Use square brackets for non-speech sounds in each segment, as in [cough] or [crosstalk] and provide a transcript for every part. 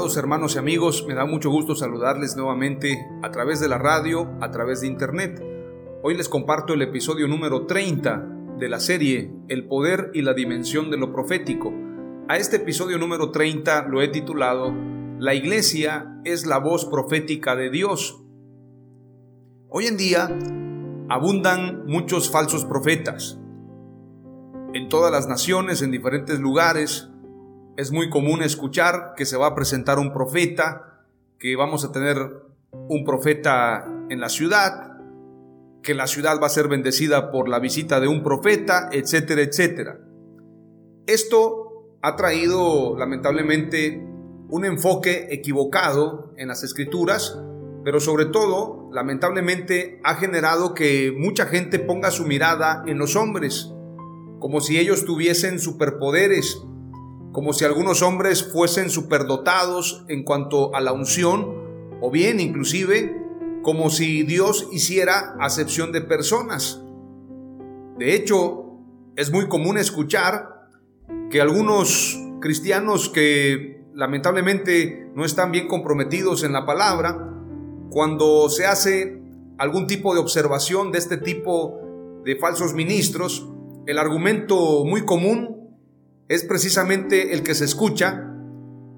Amados hermanos y amigos, me da mucho gusto saludarles nuevamente a través de la radio, a través de internet. Hoy les comparto el episodio número 30 de la serie El poder y la dimensión de lo profético. A este episodio número 30 lo he titulado La iglesia es la voz profética de Dios. Hoy en día abundan muchos falsos profetas. En todas las naciones, en diferentes lugares, es muy común escuchar que se va a presentar un profeta, que vamos a tener un profeta en la ciudad, que la ciudad va a ser bendecida por la visita de un profeta, etcétera, etcétera. Esto ha traído lamentablemente un enfoque equivocado en las escrituras, pero sobre todo, lamentablemente, ha generado que mucha gente ponga su mirada en los hombres, como si ellos tuviesen superpoderes, como si algunos hombres fuesen superdotados en cuanto a la unción, o bien inclusive como si Dios hiciera acepción de personas. De hecho, es muy común escuchar que algunos cristianos que lamentablemente no están bien comprometidos en la palabra, cuando se hace algún tipo de observación de este tipo de falsos ministros, el argumento muy común es precisamente el que se escucha,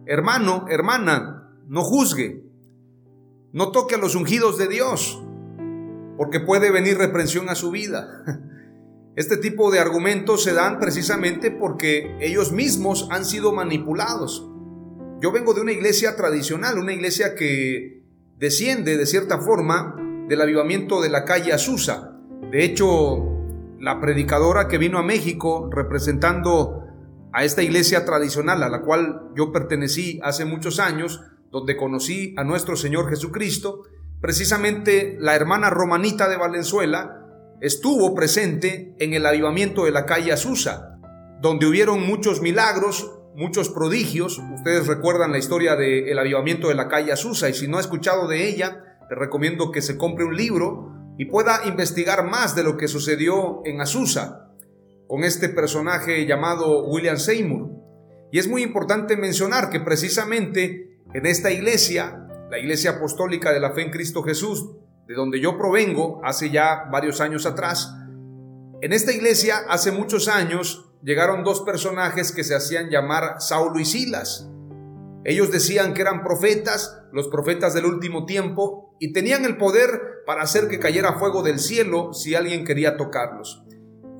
hermano, hermana, no juzgue, no toque a los ungidos de Dios, porque puede venir reprensión a su vida. [laughs] Este tipo de argumentos se dan precisamente porque ellos mismos han sido manipulados. Yo vengo de una iglesia tradicional, una iglesia que desciende de cierta forma del avivamiento de la calle Azusa. De hecho, la predicadora que vino a México representando a esta iglesia tradicional a la cual yo pertenecí hace muchos años, donde conocí a nuestro Señor Jesucristo, precisamente la hermana Romanita de Valenzuela estuvo presente en el avivamiento de la calle Azusa, donde hubieron muchos milagros, muchos prodigios. Ustedes recuerdan la historia del avivamiento de la calle Azusa y si no ha escuchado de ella, le recomiendo que se compre un libro y pueda investigar más de lo que sucedió en Azusa con este personaje llamado William Seymour. Y es muy importante mencionar que precisamente en esta iglesia, la iglesia apostólica de la fe en Cristo Jesús, de donde yo provengo hace ya varios años atrás, en esta iglesia hace muchos años llegaron dos personajes que se hacían llamar Saulo y Silas. Ellos decían que eran profetas, los profetas del último tiempo, y tenían el poder para hacer que cayera fuego del cielo si alguien quería tocarlos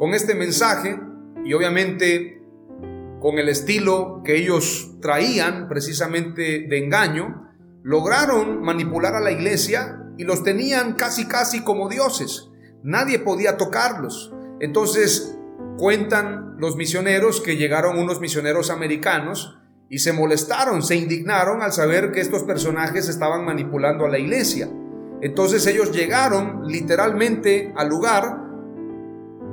con este mensaje y obviamente con el estilo que ellos traían precisamente de engaño, lograron manipular a la iglesia y los tenían casi casi como dioses. Nadie podía tocarlos. Entonces cuentan los misioneros que llegaron unos misioneros americanos y se molestaron, se indignaron al saber que estos personajes estaban manipulando a la iglesia. Entonces ellos llegaron literalmente al lugar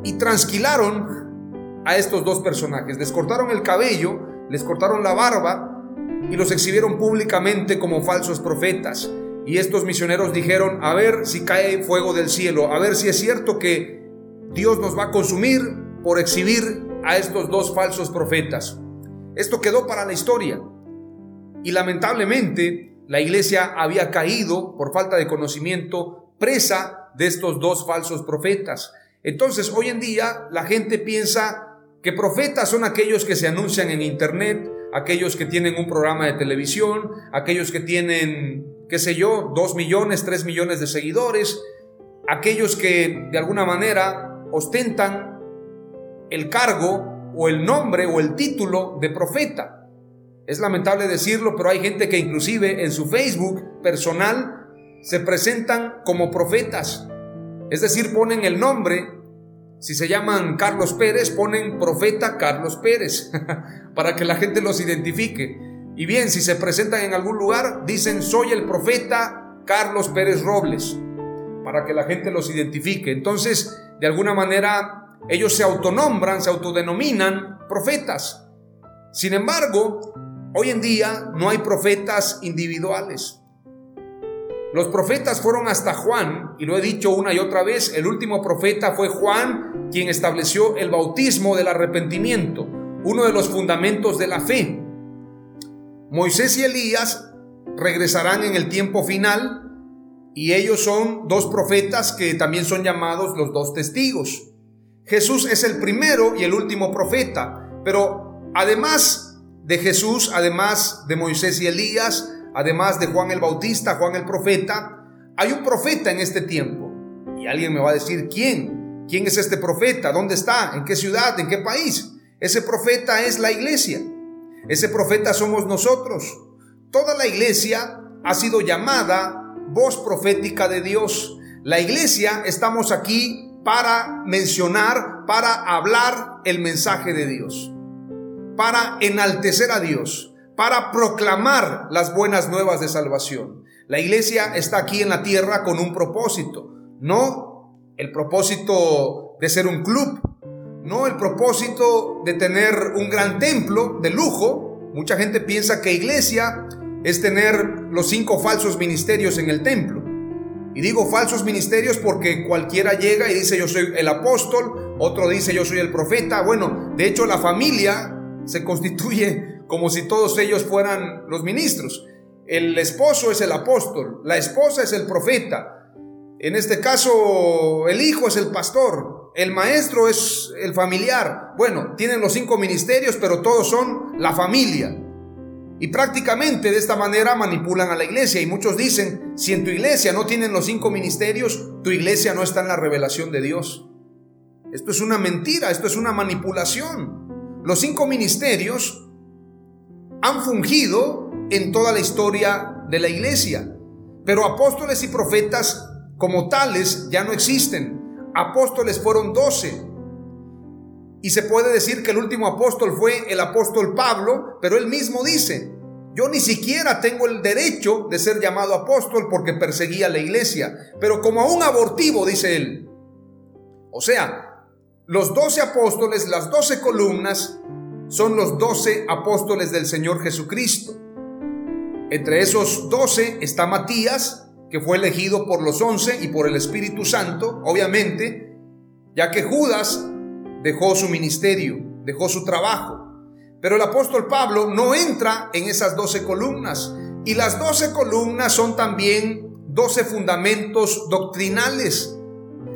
y transquilaron a estos dos personajes. Les cortaron el cabello, les cortaron la barba y los exhibieron públicamente como falsos profetas. Y estos misioneros dijeron, a ver si cae fuego del cielo, a ver si es cierto que Dios nos va a consumir por exhibir a estos dos falsos profetas. Esto quedó para la historia. Y lamentablemente la iglesia había caído por falta de conocimiento presa de estos dos falsos profetas. Entonces hoy en día la gente piensa que profetas son aquellos que se anuncian en internet, aquellos que tienen un programa de televisión, aquellos que tienen, qué sé yo, dos millones, tres millones de seguidores, aquellos que de alguna manera ostentan el cargo o el nombre o el título de profeta. Es lamentable decirlo, pero hay gente que inclusive en su Facebook personal se presentan como profetas. Es decir, ponen el nombre si se llaman Carlos Pérez, ponen profeta Carlos Pérez [laughs] para que la gente los identifique. Y bien, si se presentan en algún lugar, dicen soy el profeta Carlos Pérez Robles para que la gente los identifique. Entonces, de alguna manera, ellos se autonombran, se autodenominan profetas. Sin embargo, hoy en día no hay profetas individuales. Los profetas fueron hasta Juan, y lo he dicho una y otra vez, el último profeta fue Juan quien estableció el bautismo del arrepentimiento, uno de los fundamentos de la fe. Moisés y Elías regresarán en el tiempo final y ellos son dos profetas que también son llamados los dos testigos. Jesús es el primero y el último profeta, pero además de Jesús, además de Moisés y Elías, además de Juan el Bautista, Juan el profeta, hay un profeta en este tiempo. Y alguien me va a decir, ¿quién? ¿Quién es este profeta? ¿Dónde está? ¿En qué ciudad? ¿En qué país? Ese profeta es la iglesia. Ese profeta somos nosotros. Toda la iglesia ha sido llamada voz profética de Dios. La iglesia estamos aquí para mencionar, para hablar el mensaje de Dios, para enaltecer a Dios, para proclamar las buenas nuevas de salvación. La iglesia está aquí en la tierra con un propósito, no el propósito de ser un club, no el propósito de tener un gran templo de lujo. Mucha gente piensa que iglesia es tener los cinco falsos ministerios en el templo. Y digo falsos ministerios porque cualquiera llega y dice yo soy el apóstol, otro dice yo soy el profeta. Bueno, de hecho la familia se constituye como si todos ellos fueran los ministros. El esposo es el apóstol, la esposa es el profeta. En este caso, el hijo es el pastor, el maestro es el familiar. Bueno, tienen los cinco ministerios, pero todos son la familia. Y prácticamente de esta manera manipulan a la iglesia. Y muchos dicen, si en tu iglesia no tienen los cinco ministerios, tu iglesia no está en la revelación de Dios. Esto es una mentira, esto es una manipulación. Los cinco ministerios han fungido en toda la historia de la iglesia. Pero apóstoles y profetas como tales ya no existen. Apóstoles fueron doce. Y se puede decir que el último apóstol fue el apóstol Pablo, pero él mismo dice, yo ni siquiera tengo el derecho de ser llamado apóstol porque perseguía la iglesia, pero como a un abortivo, dice él. O sea, los doce apóstoles, las doce columnas, son los doce apóstoles del Señor Jesucristo. Entre esos doce está Matías, que fue elegido por los once y por el Espíritu Santo, obviamente, ya que Judas dejó su ministerio, dejó su trabajo. Pero el apóstol Pablo no entra en esas doce columnas. Y las doce columnas son también doce fundamentos doctrinales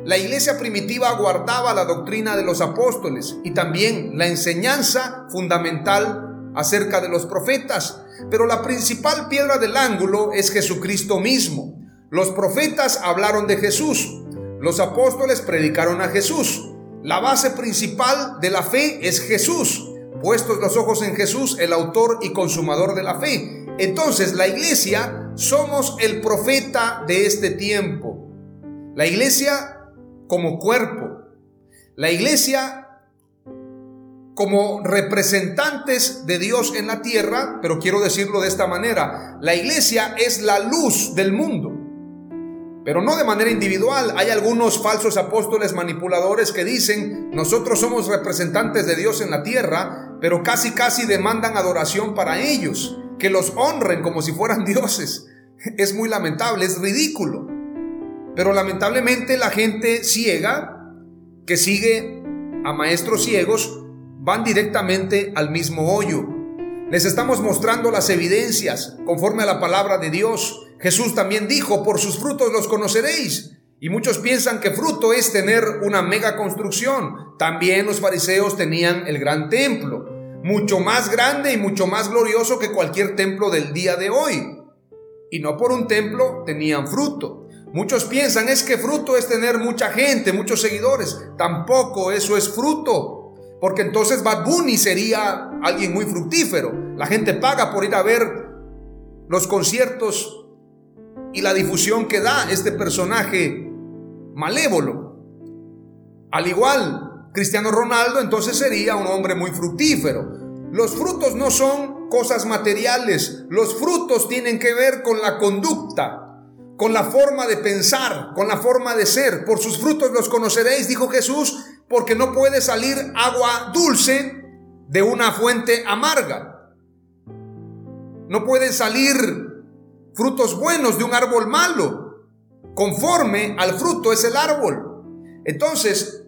la iglesia primitiva guardaba la doctrina de los apóstoles y también la enseñanza fundamental acerca de los profetas. Pero la principal piedra del ángulo es Jesucristo mismo. Los profetas hablaron de Jesús. Los apóstoles predicaron a Jesús. La base principal de la fe es Jesús. Puestos los ojos en Jesús, el autor y consumador de la fe. Entonces la iglesia somos el profeta de este tiempo. La iglesia como cuerpo. La iglesia como representantes de Dios en la tierra, pero quiero decirlo de esta manera, la iglesia es la luz del mundo, pero no de manera individual. Hay algunos falsos apóstoles manipuladores que dicen, nosotros somos representantes de Dios en la tierra, pero casi casi demandan adoración para ellos, que los honren como si fueran [laughs] dioses. Es muy lamentable, es ridículo. Pero lamentablemente la gente ciega que sigue a maestros ciegos van directamente al mismo hoyo. Les estamos mostrando las evidencias conforme a la palabra de Dios. Jesús también dijo, por sus frutos los conoceréis. Y muchos piensan que fruto es tener una mega construcción. También los fariseos tenían el gran templo, mucho más grande y mucho más glorioso que cualquier templo del día de hoy. Y no por un templo tenían fruto. Muchos piensan es que fruto es tener mucha gente, muchos seguidores. Tampoco eso es fruto. Porque entonces Bad Bunny sería alguien muy fructífero. La gente paga por ir a ver los conciertos y la difusión que da este personaje malévolo. Al igual, Cristiano Ronaldo entonces sería un hombre muy fructífero. Los frutos no son cosas materiales, los frutos tienen que ver con la conducta, con la forma de pensar, con la forma de ser. Por sus frutos los conoceréis, dijo Jesús, porque no puede salir agua dulce de una fuente amarga. No pueden salir frutos buenos de un árbol malo. Conforme al fruto es el árbol. Entonces,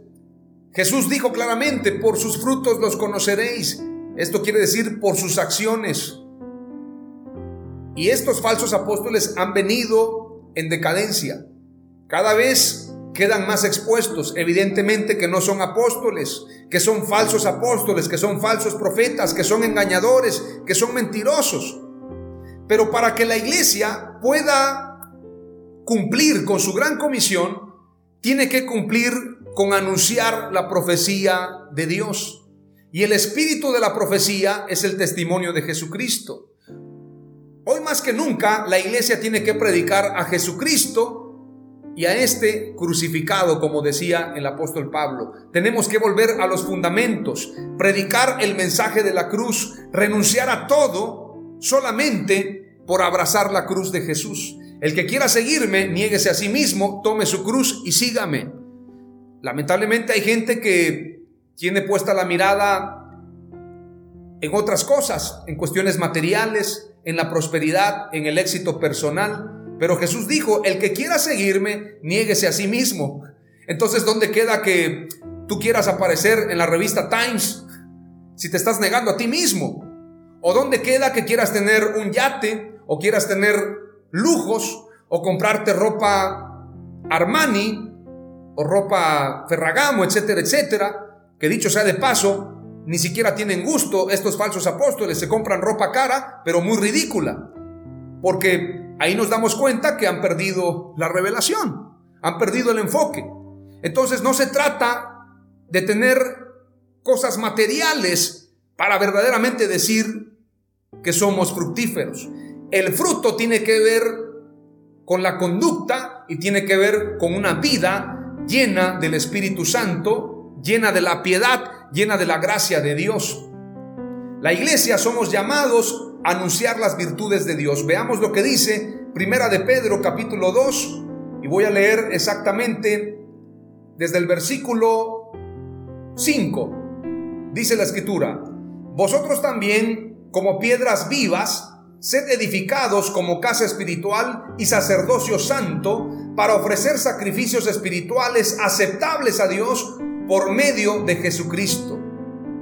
Jesús dijo claramente, por sus frutos los conoceréis. Esto quiere decir por sus acciones. Y estos falsos apóstoles han venido en decadencia. Cada vez quedan más expuestos. Evidentemente que no son apóstoles, que son falsos apóstoles, que son falsos profetas, que son engañadores, que son mentirosos. Pero para que la iglesia pueda cumplir con su gran comisión, tiene que cumplir con anunciar la profecía de Dios. Y el espíritu de la profecía es el testimonio de Jesucristo. Hoy más que nunca la iglesia tiene que predicar a Jesucristo y a este crucificado, como decía el apóstol Pablo. Tenemos que volver a los fundamentos, predicar el mensaje de la cruz, renunciar a todo solamente por abrazar la cruz de Jesús. El que quiera seguirme, niéguese a sí mismo, tome su cruz y sígame. Lamentablemente hay gente que tiene puesta la mirada en otras cosas, en cuestiones materiales, en la prosperidad, en el éxito personal, pero Jesús dijo, el que quiera seguirme, niéguese a sí mismo. Entonces, ¿dónde queda que tú quieras aparecer en la revista Times si te estás negando a ti mismo? ¿O dónde queda que quieras tener un yate o quieras tener lujos o comprarte ropa Armani o ropa Ferragamo, etcétera, etcétera? Que dicho sea de paso, ni siquiera tienen gusto estos falsos apóstoles, se compran ropa cara, pero muy ridícula. Porque ahí nos damos cuenta que han perdido la revelación, han perdido el enfoque. Entonces no se trata de tener cosas materiales para verdaderamente decir que somos fructíferos. El fruto tiene que ver con la conducta y tiene que ver con una vida llena del Espíritu Santo, llena de la piedad, llena de la gracia de Dios. La iglesia somos llamados anunciar las virtudes de Dios. Veamos lo que dice Primera de Pedro capítulo 2 y voy a leer exactamente desde el versículo 5. Dice la escritura, vosotros también como piedras vivas, sed edificados como casa espiritual y sacerdocio santo para ofrecer sacrificios espirituales aceptables a Dios por medio de Jesucristo.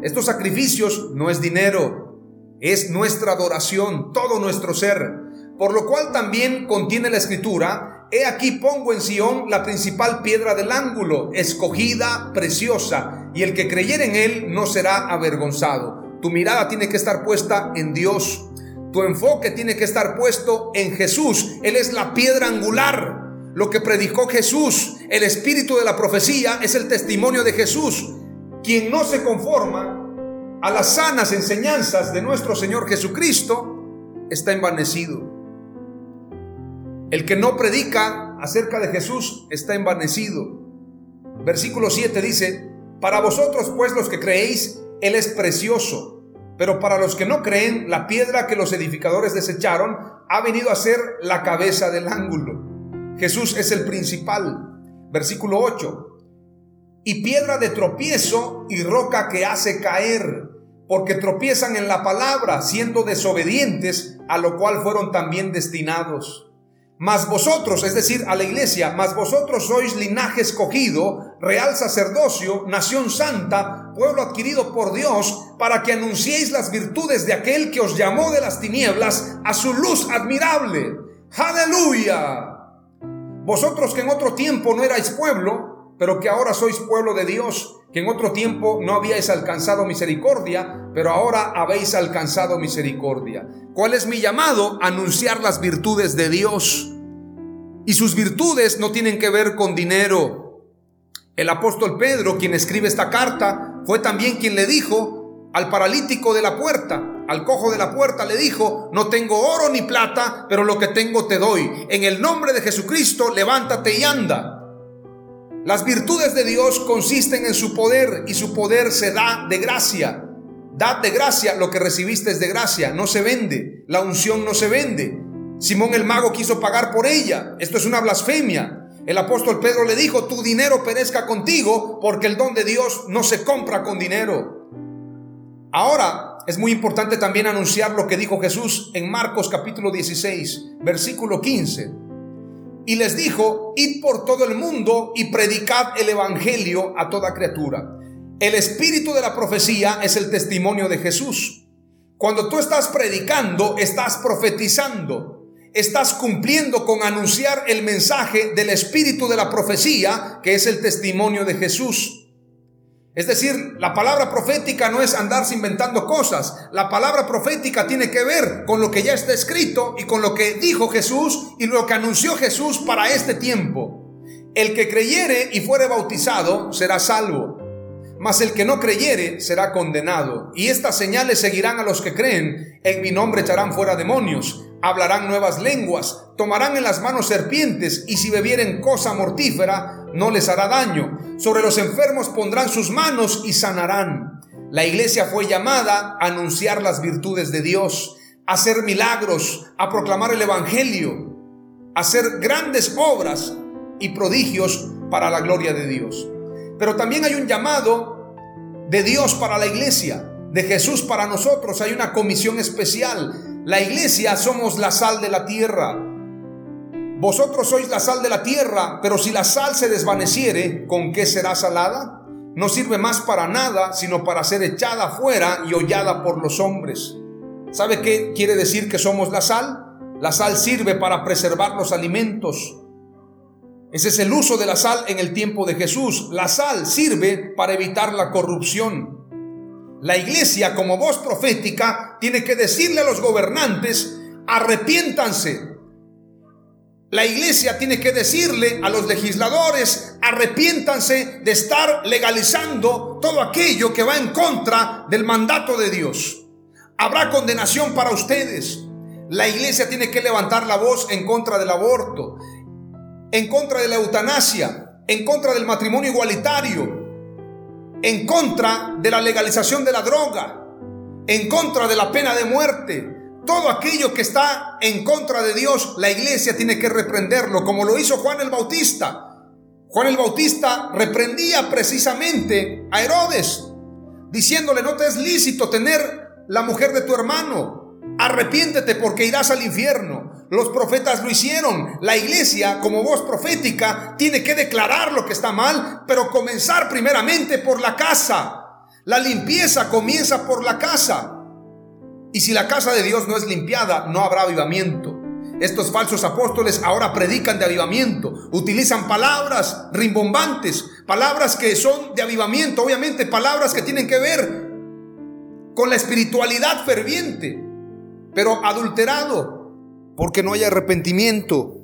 Estos sacrificios no es dinero, es nuestra adoración, todo nuestro ser. Por lo cual también contiene la escritura, he aquí pongo en Sión la principal piedra del ángulo, escogida, preciosa, y el que creyere en él no será avergonzado. Tu mirada tiene que estar puesta en Dios. Tu enfoque tiene que estar puesto en Jesús. Él es la piedra angular. Lo que predicó Jesús, el espíritu de la profecía, es el testimonio de Jesús. Quien no se conforma a las sanas enseñanzas de nuestro Señor Jesucristo, está envanecido. El que no predica acerca de Jesús está envanecido. Versículo 7 dice, para vosotros pues los que creéis, Él es precioso, pero para los que no creen, la piedra que los edificadores desecharon ha venido a ser la cabeza del ángulo. Jesús es el principal. Versículo 8, y piedra de tropiezo y roca que hace caer porque tropiezan en la palabra, siendo desobedientes, a lo cual fueron también destinados. Mas vosotros, es decir, a la iglesia, mas vosotros sois linaje escogido, real sacerdocio, nación santa, pueblo adquirido por Dios, para que anunciéis las virtudes de aquel que os llamó de las tinieblas a su luz admirable. Aleluya. Vosotros que en otro tiempo no erais pueblo, pero que ahora sois pueblo de Dios, que en otro tiempo no habíais alcanzado misericordia, pero ahora habéis alcanzado misericordia. ¿Cuál es mi llamado? Anunciar las virtudes de Dios. Y sus virtudes no tienen que ver con dinero. El apóstol Pedro, quien escribe esta carta, fue también quien le dijo al paralítico de la puerta, al cojo de la puerta, le dijo, no tengo oro ni plata, pero lo que tengo te doy. En el nombre de Jesucristo, levántate y anda. Las virtudes de Dios consisten en su poder y su poder se da de gracia. Dad de gracia lo que recibiste es de gracia, no se vende. La unción no se vende. Simón el mago quiso pagar por ella. Esto es una blasfemia. El apóstol Pedro le dijo, tu dinero perezca contigo porque el don de Dios no se compra con dinero. Ahora, es muy importante también anunciar lo que dijo Jesús en Marcos capítulo 16, versículo 15 y les dijo, id por todo el mundo y predicad el Evangelio a toda criatura. El espíritu de la profecía es el testimonio de Jesús. Cuando tú estás predicando, estás profetizando, estás cumpliendo con anunciar el mensaje del espíritu de la profecía, que es el testimonio de Jesús. Es decir, la palabra profética no es andarse inventando cosas. La palabra profética tiene que ver con lo que ya está escrito y con lo que dijo Jesús y lo que anunció Jesús para este tiempo. El que creyere y fuere bautizado será salvo, mas el que no creyere será condenado. Y estas señales seguirán a los que creen. En mi nombre echarán fuera demonios hablarán nuevas lenguas, tomarán en las manos serpientes, y si bebieren cosa mortífera, no les hará daño. Sobre los enfermos pondrán sus manos y sanarán. La iglesia fue llamada a anunciar las virtudes de Dios, a hacer milagros, a proclamar el Evangelio, a hacer grandes obras y prodigios para la gloria de Dios. Pero también hay un llamado de Dios para la iglesia, de Jesús para nosotros. Hay una comisión especial la iglesia somos la sal de la tierra. Vosotros sois la sal de la tierra, pero si la sal se desvaneciere, ¿con qué será salada? No sirve más para nada, sino para ser echada fuera y hollada por los hombres. ¿Sabe qué quiere decir que somos la sal? La sal sirve para preservar los alimentos. Ese es el uso de la sal en el tiempo de Jesús. La sal sirve para evitar la corrupción. La iglesia como voz profética tiene que decirle a los gobernantes, arrepiéntanse. La iglesia tiene que decirle a los legisladores, arrepiéntanse de estar legalizando todo aquello que va en contra del mandato de Dios. Habrá condenación para ustedes. La iglesia tiene que levantar la voz en contra del aborto, en contra de la eutanasia, en contra del matrimonio igualitario, en contra de la legalización de la droga, en contra de la pena de muerte. Todo aquello que está en contra de Dios, la iglesia tiene que reprenderlo, como lo hizo Juan el Bautista. Juan el Bautista reprendía precisamente a Herodes, diciéndole, no te es lícito tener la mujer de tu hermano, arrepiéntete porque irás al infierno. Los profetas lo hicieron. La iglesia, como voz profética, tiene que declarar lo que está mal, pero comenzar primeramente por la casa. La limpieza comienza por la casa. Y si la casa de Dios no es limpiada, no habrá avivamiento. Estos falsos apóstoles ahora predican de avivamiento, utilizan palabras rimbombantes, palabras que son de avivamiento, obviamente palabras que tienen que ver con la espiritualidad ferviente, pero adulterado, porque no hay arrepentimiento.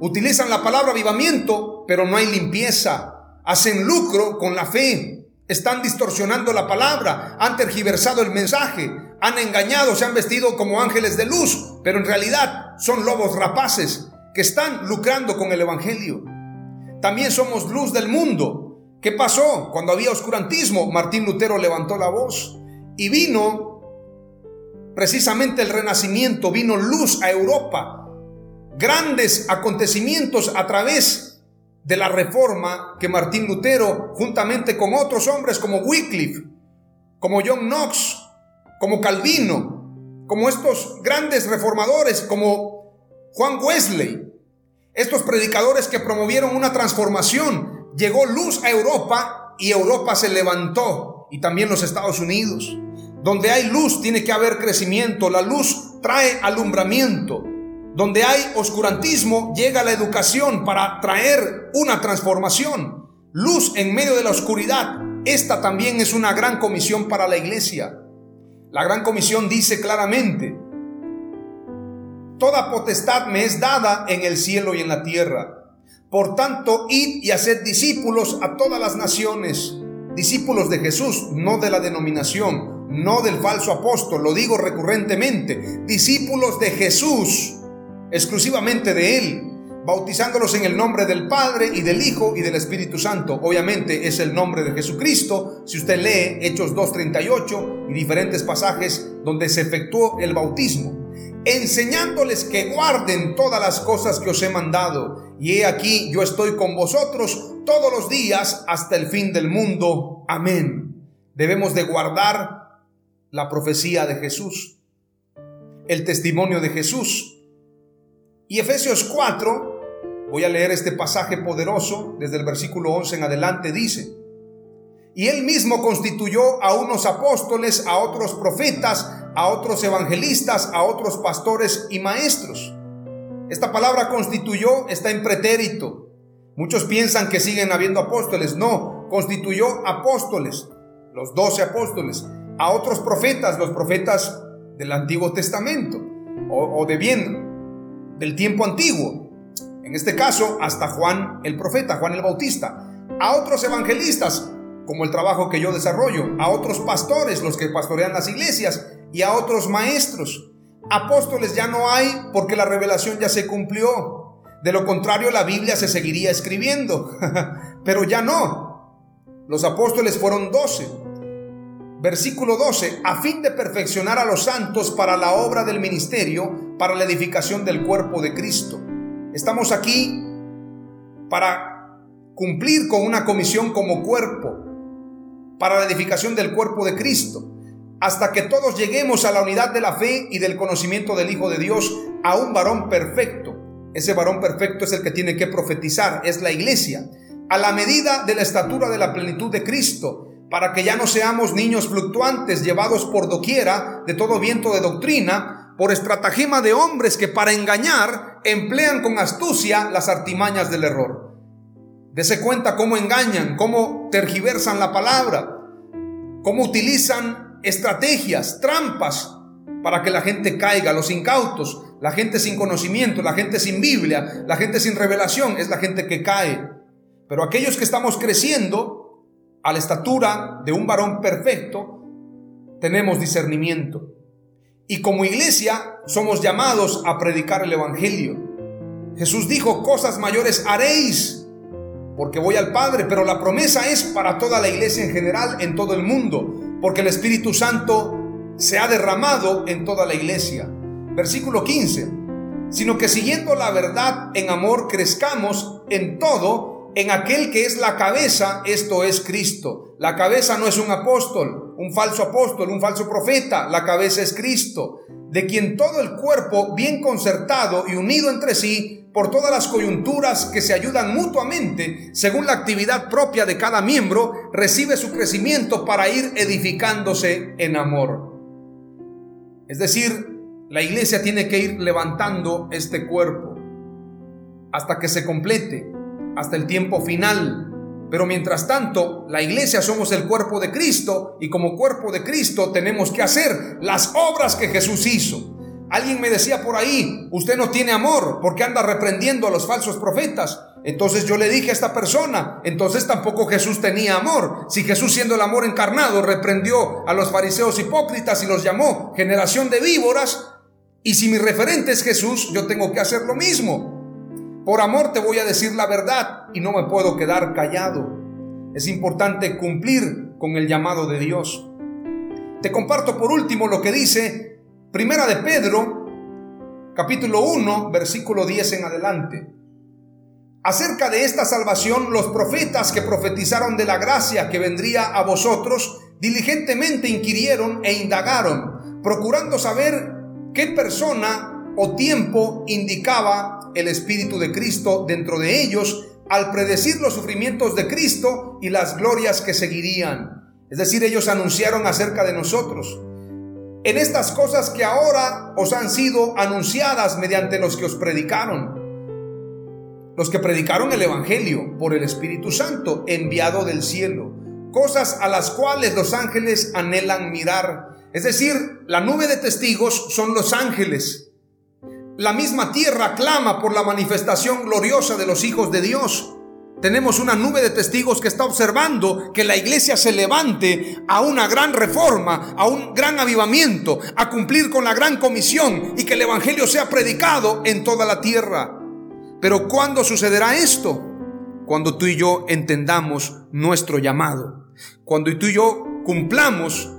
Utilizan la palabra avivamiento, pero no hay limpieza. Hacen lucro con la fe. Están distorsionando la palabra, han tergiversado el mensaje, han engañado, se han vestido como ángeles de luz, pero en realidad son lobos rapaces que están lucrando con el Evangelio. También somos luz del mundo. ¿Qué pasó? Cuando había oscurantismo, Martín Lutero levantó la voz y vino precisamente el renacimiento, vino luz a Europa, grandes acontecimientos a través de la reforma que Martín Lutero, juntamente con otros hombres como Wycliffe, como John Knox, como Calvino, como estos grandes reformadores, como Juan Wesley, Estos predicadores que promovieron una transformación, llegó luz a Europa y Europa se levantó y también los Estados Unidos. Donde hay luz tiene que haber crecimiento, la luz trae alumbramiento. Donde hay oscurantismo llega la educación para traer una transformación. Luz en medio de la oscuridad. Esta también es una gran comisión para la iglesia. La gran comisión dice claramente, Toda potestad me es dada en el cielo y en la tierra. Por tanto, id y haced discípulos a todas las naciones, discípulos de Jesús, no de la denominación, no del falso apóstol, lo digo recurrentemente, discípulos de Jesús, exclusivamente de Él, bautizándolos en el nombre del Padre y del Hijo y del Espíritu Santo. Obviamente es el nombre de Jesucristo. Si usted lee Hechos 2.38 y diferentes pasajes donde se efectuó el bautismo enseñándoles que guarden todas las cosas que os he mandado. Y he aquí, yo estoy con vosotros todos los días hasta el fin del mundo. Amén. Debemos de guardar la profecía de Jesús, el testimonio de Jesús. Y Efesios 4, voy a leer este pasaje poderoso, desde el versículo 11 en adelante, dice, y él mismo constituyó a unos apóstoles, a otros profetas, a otros evangelistas, a otros pastores y maestros. Esta palabra constituyó está en pretérito. Muchos piensan que siguen habiendo apóstoles. No, constituyó apóstoles, los doce apóstoles, a otros profetas, los profetas del Antiguo Testamento, o, o de bien del tiempo antiguo. En este caso, hasta Juan el profeta, Juan el Bautista, a otros evangelistas, como el trabajo que yo desarrollo, a otros pastores, los que pastorean las iglesias, y a otros maestros. Apóstoles ya no hay porque la revelación ya se cumplió. De lo contrario, la Biblia se seguiría escribiendo. [laughs] Pero ya no. Los apóstoles fueron doce. Versículo 12. A fin de perfeccionar a los santos para la obra del ministerio, para la edificación del cuerpo de Cristo. Estamos aquí para cumplir con una comisión como cuerpo, para la edificación del cuerpo de Cristo hasta que todos lleguemos a la unidad de la fe y del conocimiento del Hijo de Dios, a un varón perfecto. Ese varón perfecto es el que tiene que profetizar, es la iglesia, a la medida de la estatura de la plenitud de Cristo, para que ya no seamos niños fluctuantes llevados por doquiera de todo viento de doctrina, por estratagema de hombres que para engañar emplean con astucia las artimañas del error. Dese cuenta cómo engañan, cómo tergiversan la palabra, cómo utilizan estrategias, trampas para que la gente caiga, los incautos, la gente sin conocimiento, la gente sin Biblia, la gente sin revelación, es la gente que cae. Pero aquellos que estamos creciendo a la estatura de un varón perfecto, tenemos discernimiento. Y como iglesia somos llamados a predicar el Evangelio. Jesús dijo, cosas mayores haréis, porque voy al Padre, pero la promesa es para toda la iglesia en general, en todo el mundo porque el Espíritu Santo se ha derramado en toda la iglesia. Versículo 15, sino que siguiendo la verdad en amor crezcamos en todo en aquel que es la cabeza, esto es Cristo. La cabeza no es un apóstol, un falso apóstol, un falso profeta, la cabeza es Cristo, de quien todo el cuerpo bien concertado y unido entre sí por todas las coyunturas que se ayudan mutuamente según la actividad propia de cada miembro, recibe su crecimiento para ir edificándose en amor. Es decir, la iglesia tiene que ir levantando este cuerpo hasta que se complete, hasta el tiempo final. Pero mientras tanto, la iglesia somos el cuerpo de Cristo y como cuerpo de Cristo tenemos que hacer las obras que Jesús hizo. Alguien me decía por ahí, usted no tiene amor porque anda reprendiendo a los falsos profetas. Entonces yo le dije a esta persona, entonces tampoco Jesús tenía amor. Si Jesús siendo el amor encarnado reprendió a los fariseos hipócritas y los llamó generación de víboras, y si mi referente es Jesús, yo tengo que hacer lo mismo. Por amor te voy a decir la verdad y no me puedo quedar callado. Es importante cumplir con el llamado de Dios. Te comparto por último lo que dice Primera de Pedro, capítulo 1, versículo 10 en adelante. Acerca de esta salvación, los profetas que profetizaron de la gracia que vendría a vosotros, diligentemente inquirieron e indagaron, procurando saber qué persona o tiempo indicaba el Espíritu de Cristo dentro de ellos al predecir los sufrimientos de Cristo y las glorias que seguirían. Es decir, ellos anunciaron acerca de nosotros. En estas cosas que ahora os han sido anunciadas mediante los que os predicaron. Los que predicaron el Evangelio por el Espíritu Santo enviado del cielo. Cosas a las cuales los ángeles anhelan mirar. Es decir, la nube de testigos son los ángeles la misma tierra clama por la manifestación gloriosa de los hijos de Dios. Tenemos una nube de testigos que está observando que la iglesia se levante a una gran reforma, a un gran avivamiento, a cumplir con la gran comisión y que el Evangelio sea predicado en toda la tierra. Pero ¿cuándo sucederá esto? Cuando tú y yo entendamos nuestro llamado. Cuando tú y yo cumplamos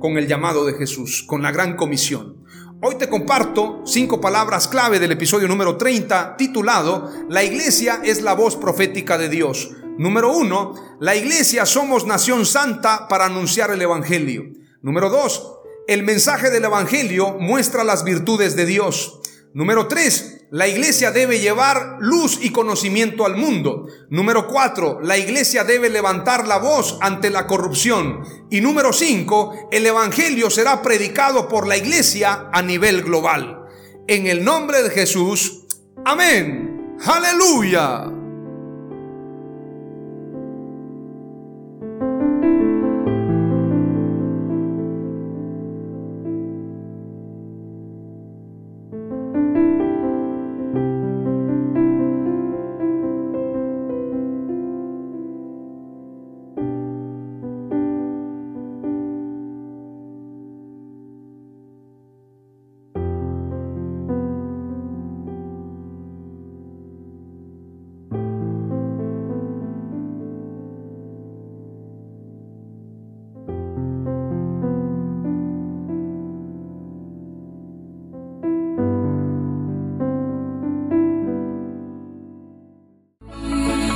con el llamado de Jesús, con la gran comisión. Hoy te comparto cinco palabras clave del episodio número 30 titulado La iglesia es la voz profética de Dios. Número uno, la iglesia somos nación santa para anunciar el Evangelio. Número dos, el mensaje del Evangelio muestra las virtudes de Dios. Número tres, la iglesia debe llevar luz y conocimiento al mundo. Número cuatro, la iglesia debe levantar la voz ante la corrupción. Y número cinco, el evangelio será predicado por la iglesia a nivel global. En el nombre de Jesús, amén. Aleluya.